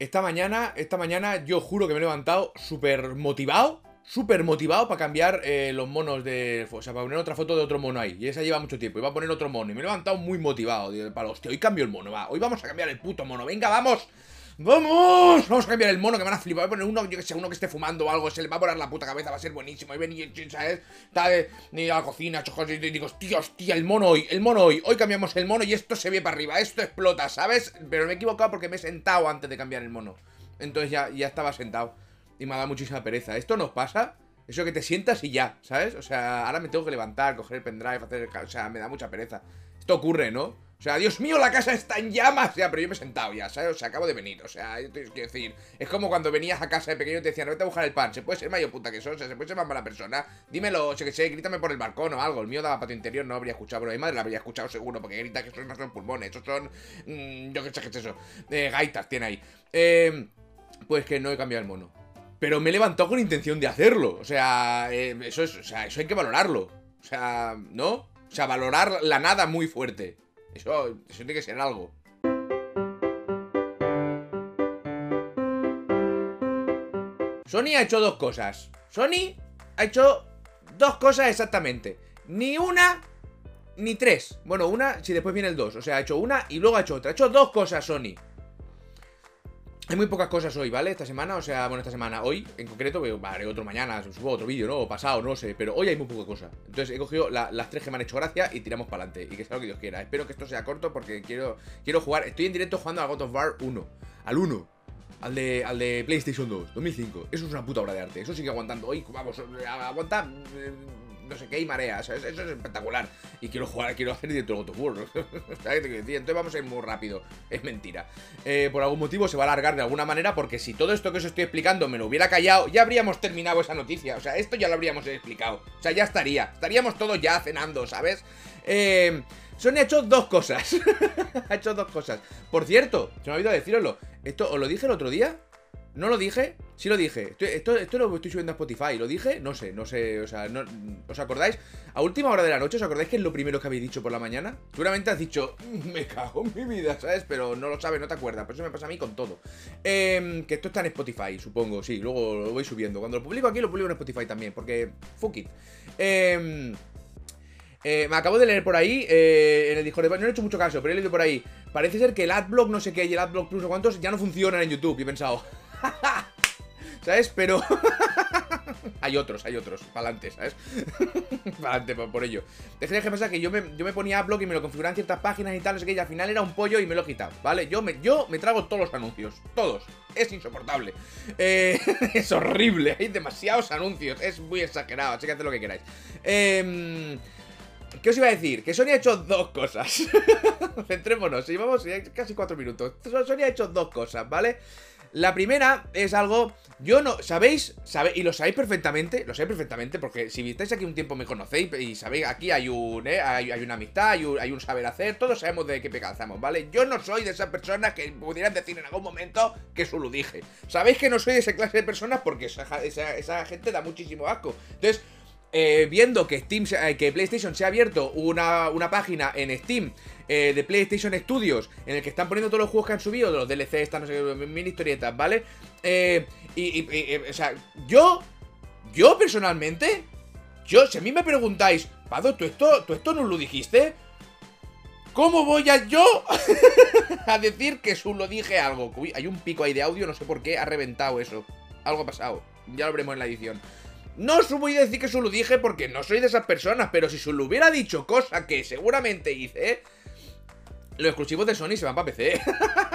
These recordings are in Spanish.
Esta mañana, esta mañana yo juro que me he levantado súper motivado, súper motivado para cambiar eh, los monos de... O sea, para poner otra foto de otro mono ahí. Y esa lleva mucho tiempo. Iba a poner otro mono. Y me he levantado muy motivado. Para hostia, hoy cambio el mono, va. Hoy vamos a cambiar el puto mono. Venga, vamos. ¡Vamos! Vamos a cambiar el mono que van a flipar. Voy a poner uno, yo que sé, uno que esté fumando o algo. Se le va a volar la puta cabeza, va a ser buenísimo. Y ven y, ¿sabes? Está de, ni a la cocina, chojos, y digo, hostia, hostia, el mono hoy, el mono hoy. Hoy cambiamos el mono y esto se ve para arriba. Esto explota, ¿sabes? Pero me he equivocado porque me he sentado antes de cambiar el mono. Entonces ya, ya estaba sentado. Y me ha dado muchísima pereza. ¿Esto nos pasa? Eso que te sientas y ya, ¿sabes? O sea, ahora me tengo que levantar, coger el pendrive, hacer el... O sea, me da mucha pereza. Esto ocurre, ¿no? O sea, Dios mío, la casa está en llamas. Ya, pero yo me he sentado ya, ¿sabes? O sea, acabo de venir. O sea, yo quiero decir, es como cuando venías a casa de pequeño y te decían, vete a buscar el pan. Se puede ser mayor puta que sos, o sea, se puede ser más mala persona. Dímelo, sé que sé, grítame por el balcón o algo. El mío daba patio interior, no habría escuchado, pero mi madre la habría escuchado seguro, porque grita que eso no son pulmones, esos son. Mmm, yo qué sé qué es eso. Eh, gaitas tiene ahí. Eh, pues que no he cambiado el mono. Pero me he levantado con intención de hacerlo. O sea, eh, eso es, o sea, eso hay que valorarlo. O sea, ¿no? O sea, valorar la nada muy fuerte. Eso, tiene que ser algo. Sony ha hecho dos cosas. Sony ha hecho dos cosas exactamente. Ni una, ni tres. Bueno, una, si después viene el dos. O sea, ha hecho una y luego ha hecho otra. Ha hecho dos cosas Sony. Hay muy pocas cosas hoy, ¿vale? Esta semana, o sea, bueno, esta semana, hoy en concreto, vale, otro mañana, subo otro vídeo, ¿no? O pasado, no sé, pero hoy hay muy poca cosa. Entonces he cogido las tres que me han hecho gracia y tiramos para adelante. Y que sea lo que Dios quiera. Espero que esto sea corto porque quiero, quiero jugar. Estoy en directo jugando a God of War 1. Al 1. Al de, al de PlayStation 2, 2005. Eso es una puta obra de arte. Eso sigue aguantando. Hoy, vamos, aguanta no sé qué y mareas. Eso, es espectacular. Y quiero jugar, quiero hacer directo el God of War. ¿Sabes? Entonces vamos a ir muy rápido. Es mentira. Eh, por algún motivo se va a alargar de alguna manera porque si todo esto que os estoy explicando me lo hubiera callado, ya habríamos terminado esa noticia. O sea, esto ya lo habríamos explicado. O sea, ya estaría. Estaríamos todos ya cenando, ¿sabes? Eh... Sony ha hecho dos cosas. ha hecho dos cosas. Por cierto, se me ha olvidado deciroslo. Esto os lo dije el otro día. ¿No lo dije? Sí lo dije. Esto, esto, lo estoy subiendo a Spotify. ¿Lo dije? No sé, no sé. O sea, no, ¿os acordáis? A última hora de la noche, ¿os acordáis que es lo primero que habéis dicho por la mañana? Seguramente has dicho, mm, me cago en mi vida, ¿sabes? Pero no lo sabes, no te acuerdas. Por eso me pasa a mí con todo. Eh, que esto está en Spotify, supongo. Sí, luego lo voy subiendo. Cuando lo publico aquí, lo publico en Spotify también. Porque, fuck it. Eh, eh, me acabo de leer por ahí, eh, en el Discord, no he hecho mucho caso, pero he leído por ahí. Parece ser que el Adblock no sé qué y el Adblock Plus o cuántos ya no funcionan en YouTube. Y he pensado, ¿Sabes? Pero... hay otros, hay otros, para ¿sabes? para adelante, por, ello. Dejé que pasa que yo me, yo me ponía blog y me lo configuraba en ciertas páginas y tal, no sé qué, y al final era un pollo y me lo he quitado, ¿vale? Yo me, yo me trago todos los anuncios, todos. Es insoportable. Eh, es horrible, hay demasiados anuncios, es muy exagerado, así que haced lo que queráis. Eh... ¿Qué os iba a decir? Que Sony ha hecho dos cosas. Centrémonos, llevamos casi cuatro minutos. Sony ha hecho dos cosas, ¿vale? La primera es algo. Yo no. ¿Sabéis? ¿Sabéis? Y lo sabéis perfectamente. Lo sabéis perfectamente. Porque si estáis aquí un tiempo me conocéis. Y sabéis, aquí hay un. ¿eh? Hay, una amistad, hay un, saber hacer. Todos sabemos de qué pecazamos, ¿vale? Yo no soy de esas personas que pudieran decir en algún momento que eso lo dije. Sabéis que no soy de esa clase de personas porque esa, esa gente da muchísimo asco. Entonces. Eh, viendo que Steam, eh, que PlayStation se ha abierto una, página en Steam eh, de PlayStation Studios en el que están poniendo todos los juegos que han subido, los DLC, estas, no sé, mini historietas, ¿vale? y, o sea, yo, yo personalmente, yo, si a mí me preguntáis, Pado, ¿tú esto, ¿tú esto no lo dijiste? ¿Cómo voy a yo a decir que solo dije algo? Hay un pico ahí de audio, no sé por qué, ha reventado eso. Algo ha pasado. Ya lo veremos en la edición. No os voy a decir que solo dije porque no soy de esas personas, pero si solo hubiera dicho cosa que seguramente hice, los exclusivos de Sony se van para PC.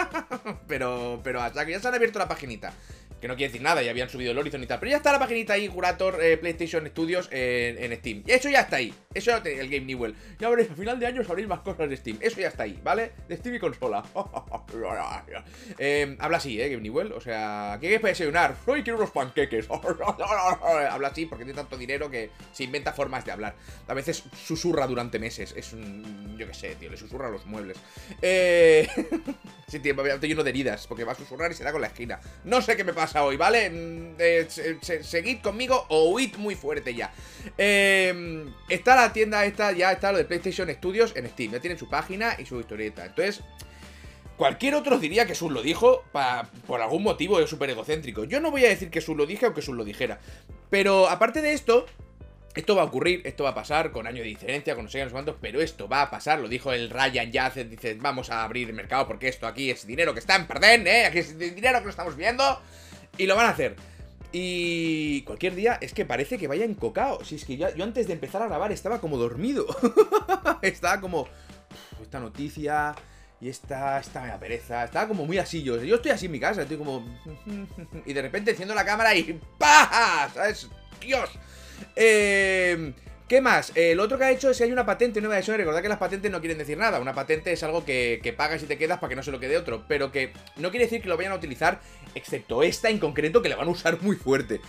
pero, pero hasta que ya se han abierto la paginita que no quiere decir nada, ya habían subido el Horizon y tal. Pero ya está la paginita ahí, Curator eh, PlayStation Studios en, Steam. Y eso ya está ahí. Eso es el Game Newell. Ya veréis, a final de año sabréis más cosas de Steam. Eso ya está ahí, ¿vale? De Steam y consola. eh, habla así, ¿eh? Game Newell. O sea, ¿qué quieres para desayunar? Hoy quiero unos panqueques. habla así porque tiene tanto dinero que se inventa formas de hablar. A veces susurra durante meses. Es un. Yo qué sé, tío. Le susurra a los muebles. Eh. sí, tío, estoy lleno de heridas porque va a susurrar y se da con la esquina. No sé qué me pasa hoy, ¿vale? Mm, eh, seguid conmigo o huid muy fuerte ya. Em, está la tienda esta, ya está lo de PlayStation Studios en Steam. Ya tienen su página y su historieta. Entonces, Cualquier otro diría que Sun lo dijo por algún motivo súper egocéntrico. Yo no voy a decir que Sun lo dije o que Sun lo dijera. Pero aparte de esto, esto va a ocurrir, esto va a pasar con año de diferencia, con no sé cuántos, pero esto va a pasar, lo dijo el Ryan ya dice, vamos a abrir el mercado porque esto aquí es dinero que está en perder, ¿eh? Aquí es dinero que lo estamos viendo y lo van a hacer. Y cualquier día es que parece que vaya encocado. Si es que yo antes de empezar a grabar estaba como dormido. estaba como... Esta noticia, y esta, esta me pereza. Estaba como muy así yo. Yo estoy así en mi casa, estoy como... Y de repente enciendo la cámara y... ¡Pah! ¿Sabes? ¡Dios! Eh... ¿Qué más? el otro que ha hecho es que hay una patente nueva de Sony. Recordad que las patentes no quieren decir nada. Una patente es algo que, que, pagas y te quedas para que no se lo quede otro. Pero que no quiere decir que lo vayan a utilizar, excepto esta en concreto, que la van a usar muy fuerte.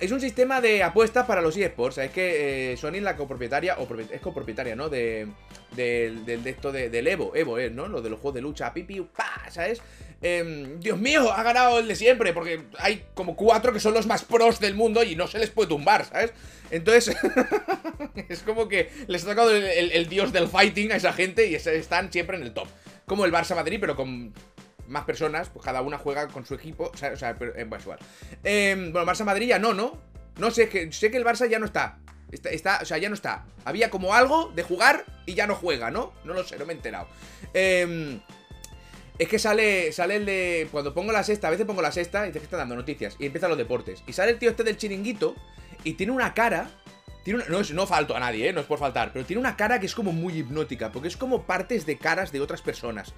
Es un sistema de apuestas para los eSports. Es que eh, Sony es la copropietaria, o es copropietaria, ¿no? De, de, esto de, del Evo, Evo es, ¿no? Lo de los juegos de lucha, pipi, pa, ¿sabes? Em, Dios mío, ha ganado el de siempre, porque hay como cuatro que son los más pros del mundo y no se les puede tumbar, ¿sabes? Entonces, es como que les ha tocado el, dios del fighting a esa gente y están siempre en el top. Como el Barça Madrid, pero con más personas, pues cada una juega con su equipo. O sea, o sea pero, eh, bueno, Barça Madrid ya no, ¿no? No sé, que, sé que el Barça ya no está. está. o sea, ya no está. Había como algo de jugar y ya no juega, ¿no? No lo sé, no me he enterado. Eh, es que sale, sale el de. Cuando pongo la sexta, a veces pongo la sexta y dice que está dando noticias. Y empiezan los deportes. Y sale el tío este del chiringuito y tiene una cara. Tiene no, no falto a nadie, ¿eh? no es por faltar, pero tiene una cara que es como muy hipnótica, porque es como partes de caras de otras personas.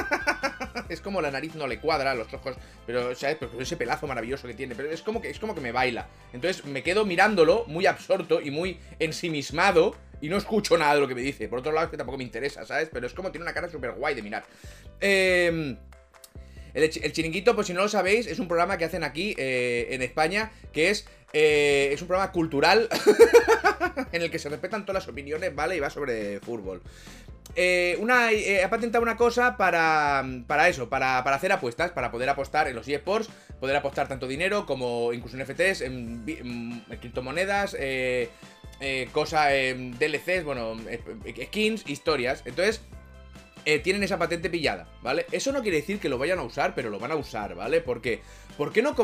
es como la nariz no le cuadra, los ojos, pero, ¿sabes? Pero ese pelazo maravilloso que tiene, pero es como que, es como que me baila. Entonces me quedo mirándolo, muy absorto y muy ensimismado, y no escucho nada de lo que me dice. Por otro lado, es que tampoco me interesa, ¿sabes? Pero es como tiene una cara súper guay de mirar. Eh... El, chiringuito, pues si no lo sabéis, es un programa que hacen aquí eh, en España, que es, eh, es un programa cultural en el que se respetan todas las opiniones, ¿vale? Y va sobre fútbol. Eh, una, ha patentado una cosa para, para eso, para, hacer apuestas, para poder apostar en los eSports, poder apostar tanto dinero como incluso en FTs, en, criptomonedas, eh, cosa, en DLCs, bueno, skins, historias. Entonces, eh, tienen esa patente pillada, ¿vale? Eso no quiere decir que lo vayan a usar, pero lo van a usar, ¿vale? Porque, ¿por qué no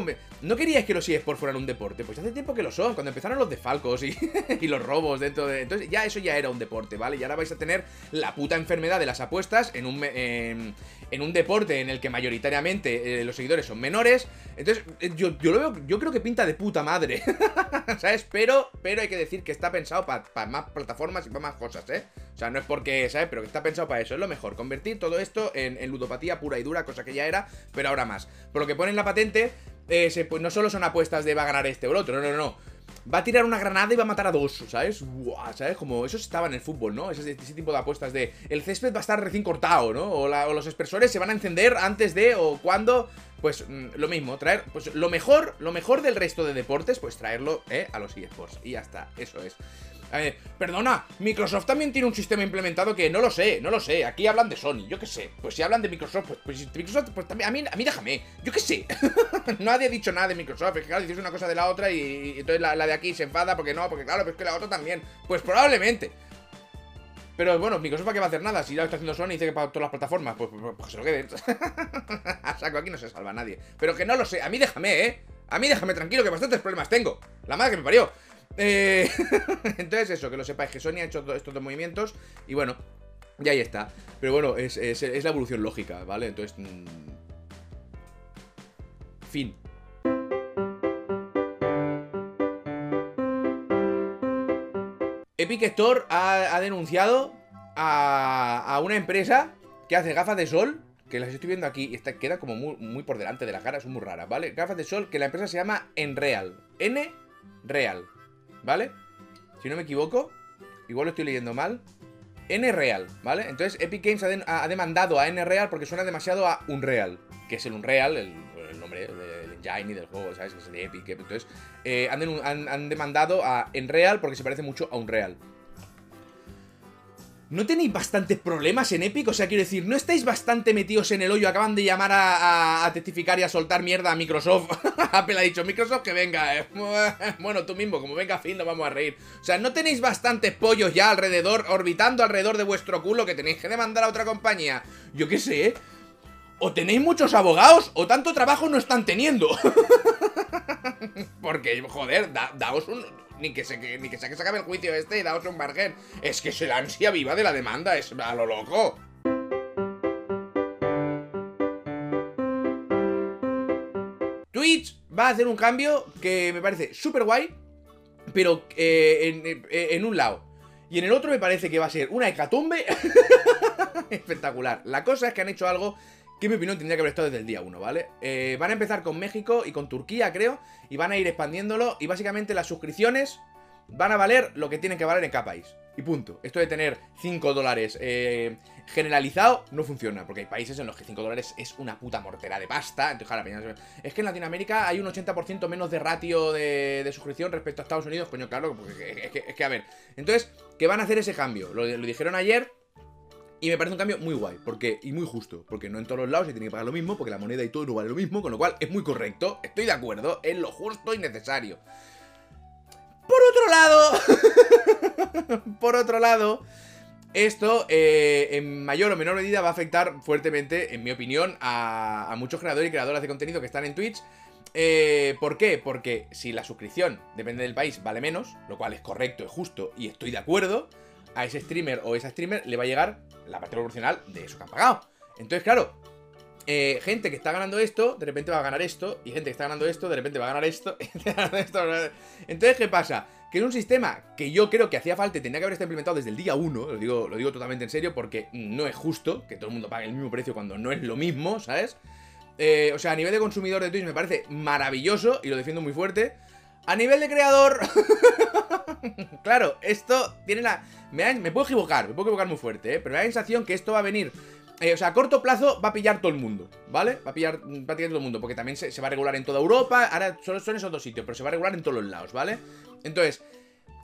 ¿No queríais que los eSports fueran un deporte? Pues hace tiempo que lo son, cuando empezaron los defalcos y, los robos dentro de... Entonces ya eso ya era un deporte, ¿vale? Y ahora vais a tener la puta enfermedad de las apuestas en un, en, un deporte en el que mayoritariamente eh, los seguidores son menores. Entonces, eh, yo, yo, lo veo, yo creo que pinta de puta madre, ¿sabes? Pero, pero hay que decir que está pensado para más plataformas y para más cosas, ¿eh? O sea, no es porque, ¿sabes? Pero que está pensado para eso, es lo mejor. Convertir todo esto en, ludopatía pura y dura, cosa que ya era, pero ahora más. Por lo que pone en la patente, eh, pues no solo son apuestas de va a ganar este o el otro, no, no, no. Va a tirar una granada y va a matar a dos, ¿sabes? ¿sabes? Como eso estaba en el fútbol, ¿no? Ese, tipo de apuestas de el césped va a estar recién cortado, ¿no? O, los expresores se van a encender antes de o cuando. Pues mm, lo mismo, traer, pues lo mejor, lo mejor del resto de deportes, pues traerlo, ¿eh? A los eSports. Y ya está, eso es. Eh, perdona, Microsoft también tiene un sistema implementado que no lo sé, no lo sé. Aquí hablan de Sony, yo qué sé. Pues si hablan de Microsoft, pues, pues Microsoft, pues también, a mí, a mí déjame, yo qué sé. Nadie ha dicho nada de Microsoft, es que claro, dices una cosa de la otra y, entonces la, de aquí se enfada porque no, porque claro, pero es que la otra también. Pues probablemente. Pero bueno, Microsoft ¿para qué va a hacer nada? Si ya está haciendo Sony y dice que para todas las plataformas, pues, pues, pues se lo queden. a saco, aquí no se salva nadie. Pero que no lo sé, a mí déjame, ¿eh? A mí déjame tranquilo, que bastantes problemas tengo. La madre que me parió. Eh, entonces eso, que lo sepáis, que Sony ha hecho estos dos movimientos y bueno, ya ahí está. Pero bueno, es, la evolución lógica, ¿vale? Entonces... Mm, fin. Epic Store ha, denunciado a, una empresa que hace gafas de sol, que las estoy viendo aquí, y queda como muy, por delante de la cara, son muy raras, ¿vale? Gafas de sol, que la empresa se llama Enreal. N Real. ¿Vale? Si no me equivoco, igual lo estoy leyendo mal. N-Real, ¿vale? Entonces Epic Games ha, demandado a N-Real porque suena demasiado a Unreal, que es el Unreal, el, nombre del engine y del juego, ¿sabes? Que es de Epic. Entonces eh, han, han, demandado a Enreal porque se parece mucho a Unreal. ¿No tenéis bastantes problemas en Epic? O sea, quiero decir, ¿no estáis bastante metidos en el hoyo? Acaban de llamar a, testificar y a soltar mierda a Microsoft. Apple ha dicho, Microsoft que venga. Eh. bueno, tú mismo, como venga fin, nos vamos a reír. O sea, ¿no tenéis bastantes pollos ya alrededor, orbitando alrededor de vuestro culo que tenéis que demandar a otra compañía? Yo qué sé, ¿eh? o tenéis muchos abogados o tanto trabajo no están teniendo. Porque, joder, daos un... Ni que, se, ni que se acabe el juicio este y daos un margen. Es que es la ansia viva de la demanda, es a lo loco. Twitch va a hacer un cambio que me parece súper guay, pero eh, eh, en un lado. Y en el otro me parece que va a ser una hecatombe espectacular. La cosa es que han hecho algo que mi opinión tendría que haber estado desde el día 1, ¿vale? Eh, van a empezar con México y con Turquía, creo, y van a ir expandiéndolo, y básicamente las suscripciones van a valer lo que tienen que valer en cada país. Y punto. Esto de tener 5 dólares eh, generalizado no funciona, porque hay países en los que 5 dólares es una puta mortera de pasta. Entonces, es que en Latinoamérica hay un 80% menos de ratio de, suscripción respecto a Estados Unidos, coño, claro, porque es que, a ver. Entonces, que van a hacer ese cambio. lo dijeron ayer, y me parece un cambio muy guay, porque y muy justo, porque no en todos los lados se tiene que pagar lo mismo, porque la moneda y todo no vale lo mismo, con lo cual es muy correcto, estoy de acuerdo, es lo justo y necesario. Por otro lado, por otro lado, esto eh, en mayor o menor medida va a afectar fuertemente, en mi opinión, a, muchos creadores y creadoras de contenido que están en Twitch. Eh, ¿Por qué? Porque si la suscripción, depende del país, vale menos, lo cual es correcto, es justo y estoy de acuerdo, a ese streamer o esa streamer le va a llegar la parte proporcional de eso que han pagado. Entonces, claro, eh, gente que está ganando esto, de repente va a ganar esto, y gente que está ganando esto, de repente va a ganar esto. Entonces, ¿qué pasa? Que es un sistema que yo creo que hacía falta y tenía que haber estado implementado desde el día 1, lo digo, lo digo totalmente en serio, porque no es justo que todo el mundo pague el mismo precio cuando no es lo mismo, ¿sabes? Eh, o sea, a nivel de consumidor de Twitch me parece maravilloso y lo defiendo muy fuerte. A nivel de creador... claro, esto tiene la... Me, puedo equivocar, me puedo equivocar muy fuerte, ¿eh? Pero me da la sensación que esto va a venir... Eh, o sea, a corto plazo va a pillar todo el mundo, ¿vale? Va a pillar prácticamente todo el mundo, porque también se, va a regular en toda Europa. Ahora solo son esos dos sitios, pero se va a regular en todos los lados, ¿vale? Entonces,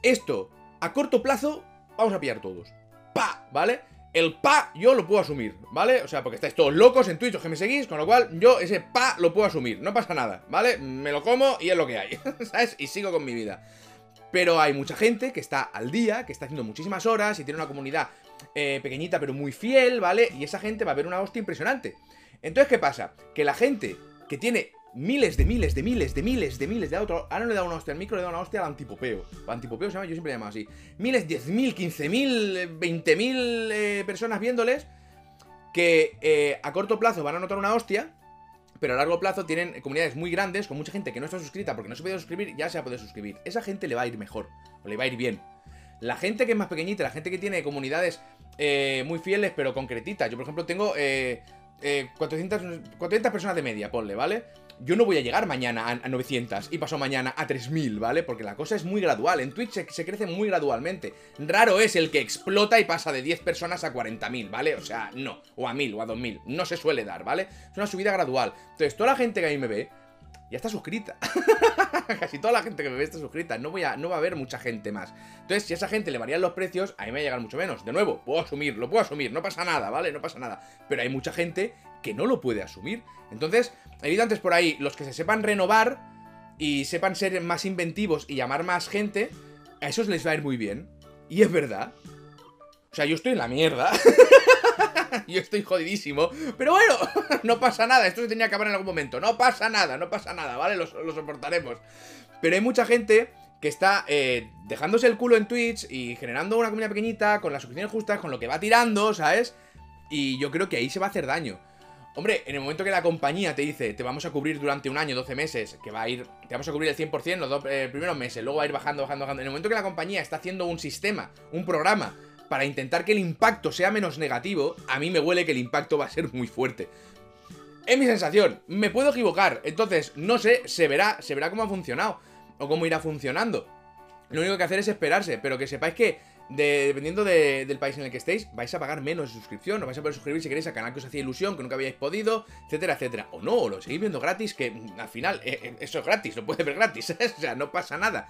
esto, a corto plazo, vamos a pillar todos. ¡Pa! ¿Vale? el pa yo lo puedo asumir, ¿vale? O sea, porque estáis todos locos en Twitch o que me seguís, con lo cual yo ese pa lo puedo asumir, no pasa nada, ¿vale? Me lo como y es lo que hay, ¿sabes? Y sigo con mi vida. Pero hay mucha gente que está al día, que está haciendo muchísimas horas y tiene una comunidad eh, pequeñita pero muy fiel, ¿vale? Y esa gente va a ver una hostia impresionante. Entonces, ¿qué pasa? Que la gente que tiene miles de miles de miles de miles de miles de otros. Ahora no le dado una hostia al micro, le dado una hostia al antipopeo. Antipopeo se llama, yo siempre le llamo así. Miles, diez mil, quince mil, veinte mil eh, personas viéndoles que eh, a corto plazo van a notar una hostia. Pero a largo plazo tienen comunidades muy grandes con mucha gente que no está suscrita porque no se puede suscribir, ya se va a suscribir. Esa gente le va a ir mejor, o le va a ir bien. La gente que es más pequeñita, la gente que tiene comunidades eh, muy fieles pero concretitas. Yo, por ejemplo, tengo 400, 400 personas de media, ponle, ¿vale? Yo no voy a llegar mañana a, 900 y paso mañana a 3000, ¿vale? Porque la cosa es muy gradual. En Twitch se, crece muy gradualmente. Raro es el que explota y pasa de 10 personas a 40.000, ¿vale? O sea, no. O a 1000 o a 2000. No se suele dar, ¿vale? Es una subida gradual. Entonces, toda la gente que ahí me ve ya está suscrita. Casi toda la gente que me ve está suscrita. No, voy a, no va a haber mucha gente más. Entonces, si a esa gente le varían los precios, a mí me va a llegar mucho menos. De nuevo, puedo asumir, lo puedo asumir, no pasa nada, ¿vale? No pasa nada. Pero hay mucha gente que no lo puede asumir. Entonces, he antes por ahí, los que se sepan renovar y sepan ser más inventivos y llamar más gente, a esos les va a ir muy bien. Y es verdad. O sea, yo estoy en la mierda. yo estoy jodidísimo. Pero bueno, no pasa nada. Esto se tenía que acabar en algún momento. No pasa nada, no pasa nada, ¿vale? Lo, soportaremos. Pero hay mucha gente que está eh, dejándose el culo en Twitch y generando una comunidad pequeñita con las suscripciones justas, con lo que va tirando, ¿sabes? Y yo creo que ahí se va a hacer daño. Hombre, en el momento que la compañía te dice, te vamos a cubrir durante un año, 12 meses, que va a ir, te vamos a cubrir el 100% los dos eh, primeros meses, luego va a ir bajando, bajando, bajando. En el momento que la compañía está haciendo un sistema, un programa, para intentar que el impacto sea menos negativo, a mí me huele que el impacto va a ser muy fuerte. Es mi sensación, me puedo equivocar, entonces, no sé, se verá, se verá cómo ha funcionado, o cómo irá funcionando. Lo único que hacer es esperarse, pero que sepáis que dependiendo del país en el que estéis, vais a pagar menos de suscripción, o vais a poder suscribir si queréis al canal que os hacía ilusión, que nunca habíais podido, etcétera, etcétera. O no, o lo seguís viendo gratis, que mm, al final eh, eh, eso es gratis, lo puede ver gratis, o sea, no pasa nada.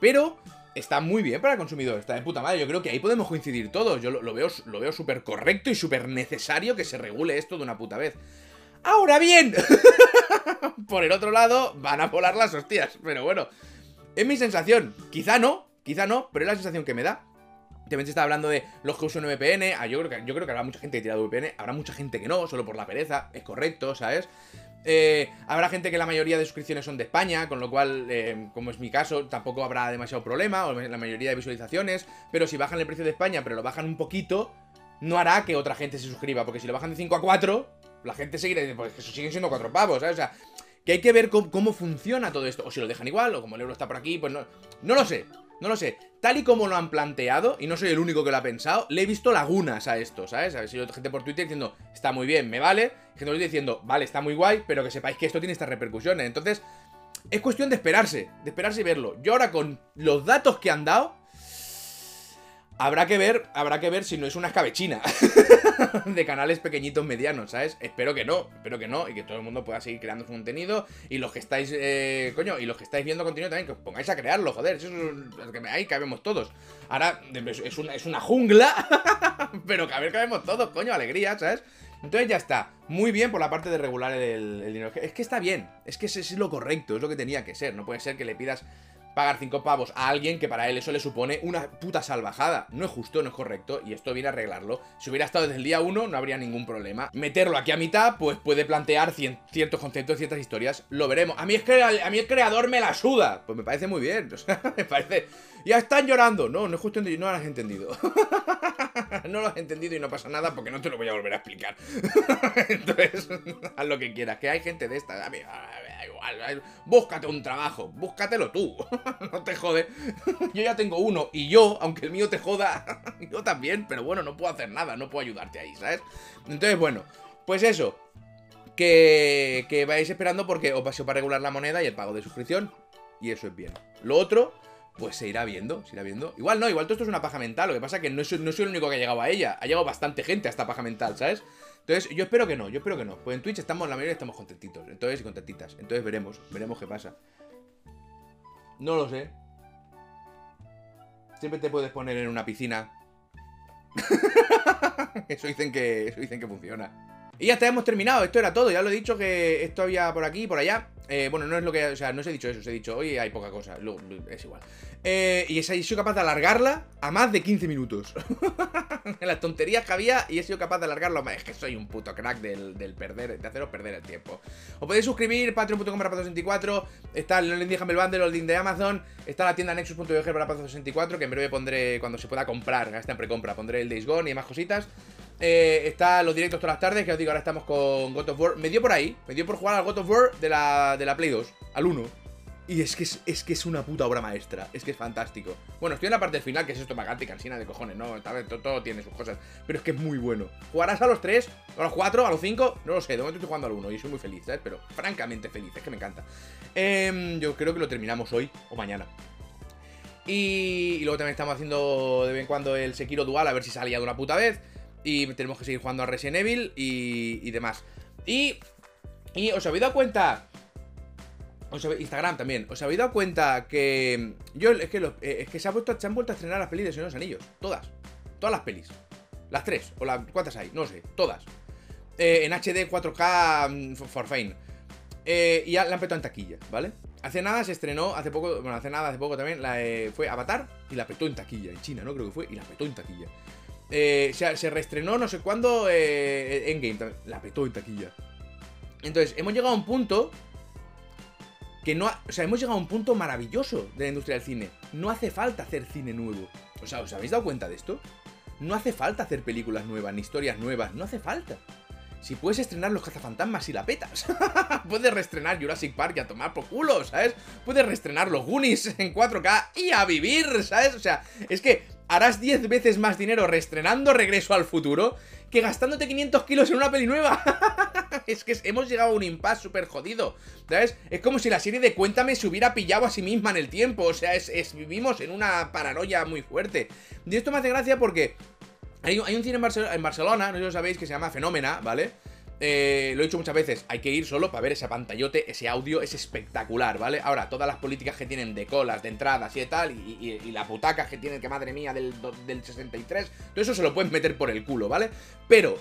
Pero está muy bien para el consumidor, está de puta madre. Yo creo que ahí podemos coincidir todos. Yo lo, veo, lo veo súper correcto y súper necesario que se regule esto de una puta vez. Ahora bien, por el otro lado, van a volar las hostias. Pero bueno, es mi sensación. Quizá no, quizá no, pero es la sensación que me da. También se está hablando de los que usan VPN. Ah, yo, creo que, habrá mucha gente que tira de VPN. Habrá mucha gente que no, solo por la pereza. Es correcto, ¿sabes? Eh, habrá gente que la mayoría de suscripciones son de España, con lo cual, eh, como es mi caso, tampoco habrá demasiado problema, o la mayoría de visualizaciones. Pero si bajan el precio de España, pero lo bajan un poquito, no hará que otra gente se suscriba. Porque si lo bajan de 5 a 4, la gente seguirá diciendo, pues eso siguen siendo 4 pavos, ¿sabes? O sea, que hay que ver cómo, cómo, funciona todo esto. O si lo dejan igual, o como el euro está por aquí, pues no. No lo sé. No lo sé. Tal y como lo han planteado, y no soy el único que lo ha pensado, le he visto lagunas a esto, ¿sabes? A ver si hay gente por Twitter diciendo, está muy bien, me vale. Gente por diciendo, vale, está muy guay, pero que sepáis que esto tiene estas repercusiones. Entonces, es cuestión de esperarse, de esperarse y verlo. Yo ahora con los datos que han dado, Habrá que ver, habrá que ver si no es una escabechina de canales pequeñitos medianos, ¿sabes? Espero que no, espero que no, y que todo el mundo pueda seguir creando su contenido. Y los que estáis, eh, coño, y los que estáis viendo contenido también, que os pongáis a crearlo, joder, eso es que ahí cabemos todos. Ahora, es una, jungla, pero que a ver cabemos todos, coño, alegría, ¿sabes? Entonces ya está. Muy bien por la parte de regular el dinero. Es que está bien. Es que es lo correcto. Es lo que tenía que ser. No puede ser que le pidas pagar 5 pavos a alguien que para él eso le supone una puta salvajada. No es justo, no es correcto, y esto viene a arreglarlo. Si hubiera estado desde el día 1, no habría ningún problema. Meterlo aquí a mitad, pues puede plantear ciertos conceptos, ciertas historias. Lo veremos. A mí, es que, a mí el creador me la suda. Pues me parece muy bien. Me parece... Ya están llorando. No, no es justo, no lo has entendido. no lo has entendido y no pasa nada porque no te lo voy a volver a explicar. Entonces, haz lo que quieras. Que hay gente de esta. A mí, igual. Búscate un trabajo. Búscatelo tú. no te jode. Yo ya tengo uno y yo, aunque el mío te joda, yo también, pero bueno, no puedo hacer nada, no puedo ayudarte ahí, ¿sabes? Entonces, bueno, pues eso. Que, que vais esperando porque os paseo para regular la moneda y el pago de suscripción. Y eso es bien. Lo otro, pues se irá viendo, se irá viendo. Igual no, igual todo esto es una paja mental. Lo que pasa es que no soy, no soy el único que ha llegado a ella. Ha llegado bastante gente a esta paja mental, ¿sabes? Entonces, yo espero que no, yo espero que no. Pues en Twitch estamos, la mayoría estamos contentitos. Entonces, y contentitas. Entonces veremos, veremos qué pasa. No lo sé. Siempre te puedes poner en una piscina. eso dicen que. Eso dicen que funciona. Y ya está, hemos terminado. Esto era todo. Ya lo he dicho que esto había por aquí y por allá. Eh, bueno, no es lo que. O sea, no os he dicho eso, os he dicho, hoy hay poca cosa. es igual. Eh, y he sido capaz de alargarla a más de 15 minutos. las tonterías que había y he sido capaz de alargarlo más. Es que soy un puto crack del, perder, de haceros perder el tiempo. Os podéis suscribir, patreon.com para 64 Está el link de Humble Bundle, el link de Amazon. Está la tienda nexus.org para 64 que en breve pondré cuando se pueda comprar, está en precompra. Pondré el Days Gone y más cositas. Eh, está los directos todas las tardes, que os digo, ahora estamos con God of War. Me dio por ahí, me dio por jugar al God of War de la, de la Play 2, al 1. Y es que es, que es una puta obra maestra, es que es fantástico. Bueno, estoy en la parte final, que es esto magante cansina de cojones, ¿no? Vez todo, tiene sus cosas, pero es que es muy bueno. ¿Jugarás a los 3? ¿A los 4? ¿A los 5? No lo sé, de momento estoy jugando al 1 y soy muy feliz, ¿sabes? Pero francamente feliz, es que me encanta. Em, yo creo que lo terminamos hoy o mañana. Y, luego también estamos haciendo de vez en cuando el Sekiro Dual, a ver si salía de una puta vez. Y tenemos que seguir jugando a Resident Evil y, demás. Y, y os habéis dado cuenta Instagram también. ¿Os habéis dado cuenta que. Yo, es que, eh, es que se, ha vuelto, se han vuelto a estrenar las pelis de Señor los Anillos. Todas. Todas las pelis. Las tres. O las. ¿Cuántas hay? No sé. Todas. Eh, en HD 4K mm, for fine. Eh, y ya la han petado en taquilla, ¿vale? Hace nada se estrenó, hace poco, bueno, hace nada, hace poco también, la, fue Avatar y la petó en taquilla, en China, ¿no? Creo que fue, y la petó en taquilla. Eh, se, se, reestrenó no sé cuándo eh, Endgame, la petó en taquilla. Entonces, hemos llegado a un punto que no... o sea, hemos llegado a un punto maravilloso de la industria del cine. No hace falta hacer cine nuevo. O sea, ¿os habéis dado cuenta de esto? No hace falta hacer películas nuevas, ni historias nuevas, no hace falta. Si puedes estrenar Los Cazafantasmas y la petas. puedes reestrenar Jurassic Park y a tomar por culo, ¿sabes? Puedes reestrenar Los Goonies en 4K y a vivir, ¿sabes? O sea, es que harás 10 veces más dinero reestrenando Regreso al Futuro que gastándote 500 kilos en una peli nueva. es que hemos llegado a un impasse súper jodido, ¿sabes? Es como si la serie de Cuéntame se hubiera pillado a sí misma en el tiempo. O sea, es, vivimos en una paranoia muy fuerte. Y esto me hace gracia porque hay, un cine en, Barcelona, no sé si lo sabéis, que se llama Fenómena, ¿vale? Eh, lo he dicho muchas veces, hay que ir solo para ver ese pantallote, ese audio, es espectacular, ¿vale? Ahora, todas las políticas que tienen de colas, de entradas y tal, y, y, butacas que tienen, que madre mía, del, del 63, todo eso se lo pueden meter por el culo, ¿vale? Pero,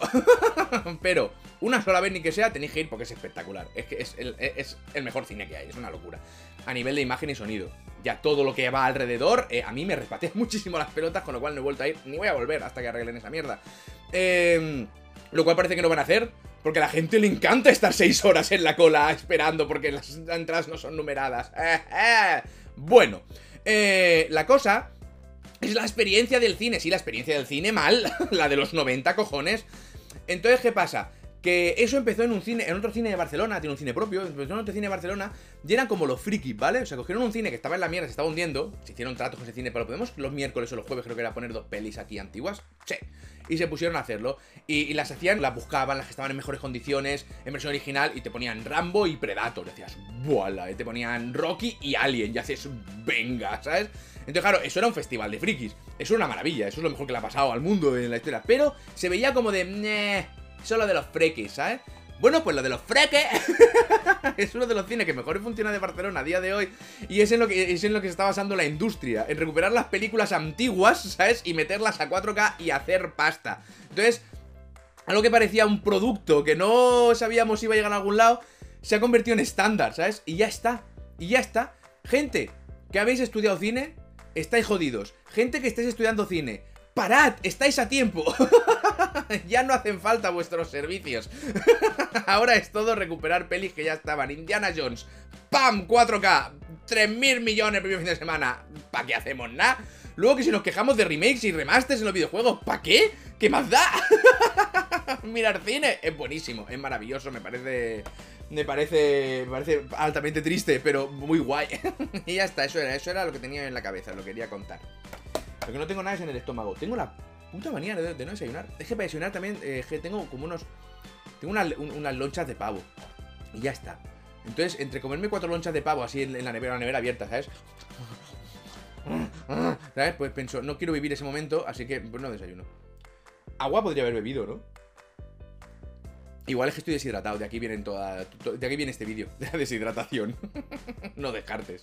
pero, una sola vez ni que sea, tenéis que ir porque es espectacular. Es que es el, es el mejor cine que hay, es una locura. A nivel de imagen y sonido. ya todo lo que va alrededor, eh, a mí me repatea muchísimo las pelotas, con lo cual no he vuelto a ir, ni voy a volver hasta que arreglen esa mierda. Eh, lo cual parece que no van a hacer, porque a la gente le encanta estar 6 horas en la cola esperando porque las entradas no son numeradas. Bueno, la cosa es la experiencia del cine. Sí, la experiencia del cine mal, la de los 90 cojones. Entonces, ¿qué pasa? Que eso empezó en un cine, en otro cine de Barcelona, tiene un cine propio, empezó en otro cine de Barcelona, y eran como los frikis, ¿vale? O sea, cogieron un cine que estaba en la mierda, se estaba hundiendo, se hicieron tratos con ese cine, pero podemos los miércoles o los jueves creo que era poner dos pelis aquí antiguas, sí, y se pusieron a hacerlo, y, las hacían, las buscaban, las que estaban en mejores condiciones, en versión original, y te ponían Rambo y Predator, decías, ¡buala! Y te ponían Rocky y Alien, y haces, venga, ¿sabes? Entonces, claro, eso era un festival de frikis. Eso una maravilla, eso es lo mejor que le ha pasado al mundo en la historia. Pero se veía como de. Solo de los freques, ¿sabes? Bueno, pues lo de los freques es uno de los cines que mejor funciona de Barcelona a día de hoy y es en, lo que, es en lo que se está basando la industria, en recuperar las películas antiguas, ¿sabes? Y meterlas a 4K y hacer pasta. Entonces, algo que parecía un producto que no sabíamos si iba a llegar a algún lado, se ha convertido en estándar, ¿sabes? Y ya está, y ya está. Gente, que habéis estudiado cine, estáis jodidos. Gente que estáis estudiando cine, parad, estáis a tiempo. ya no hacen falta vuestros servicios. Ahora es todo recuperar pelis que ya estaban. Indiana Jones, ¡pam! 4K, 3.000 millones el primer fin de semana. ¿Para qué hacemos nada? Luego que si nos quejamos de remakes y remasters en los videojuegos, ¿para qué? ¿Qué más da? Mirar cine es buenísimo, es maravilloso, me parece me parece, me parece altamente triste, pero muy guay. y ya está, eso era, eso era lo que tenía en la cabeza, lo quería contar. Lo que no tengo nada en el estómago. Tengo la puta manía de, no desayunar. Es que para desayunar también eh, tengo como unos... Tengo unas lonchas de pavo. Y ya está. Entonces, entre comerme cuatro lonchas de pavo así en, la nevera, la nevera abierta, ¿sabes? ¿Sabes? Pues pienso, no quiero vivir ese momento, así que pues no desayuno. Agua podría haber bebido, ¿no? Igual es que estoy deshidratado, de aquí vienen toda, de aquí viene este vídeo, de la deshidratación. no descartes.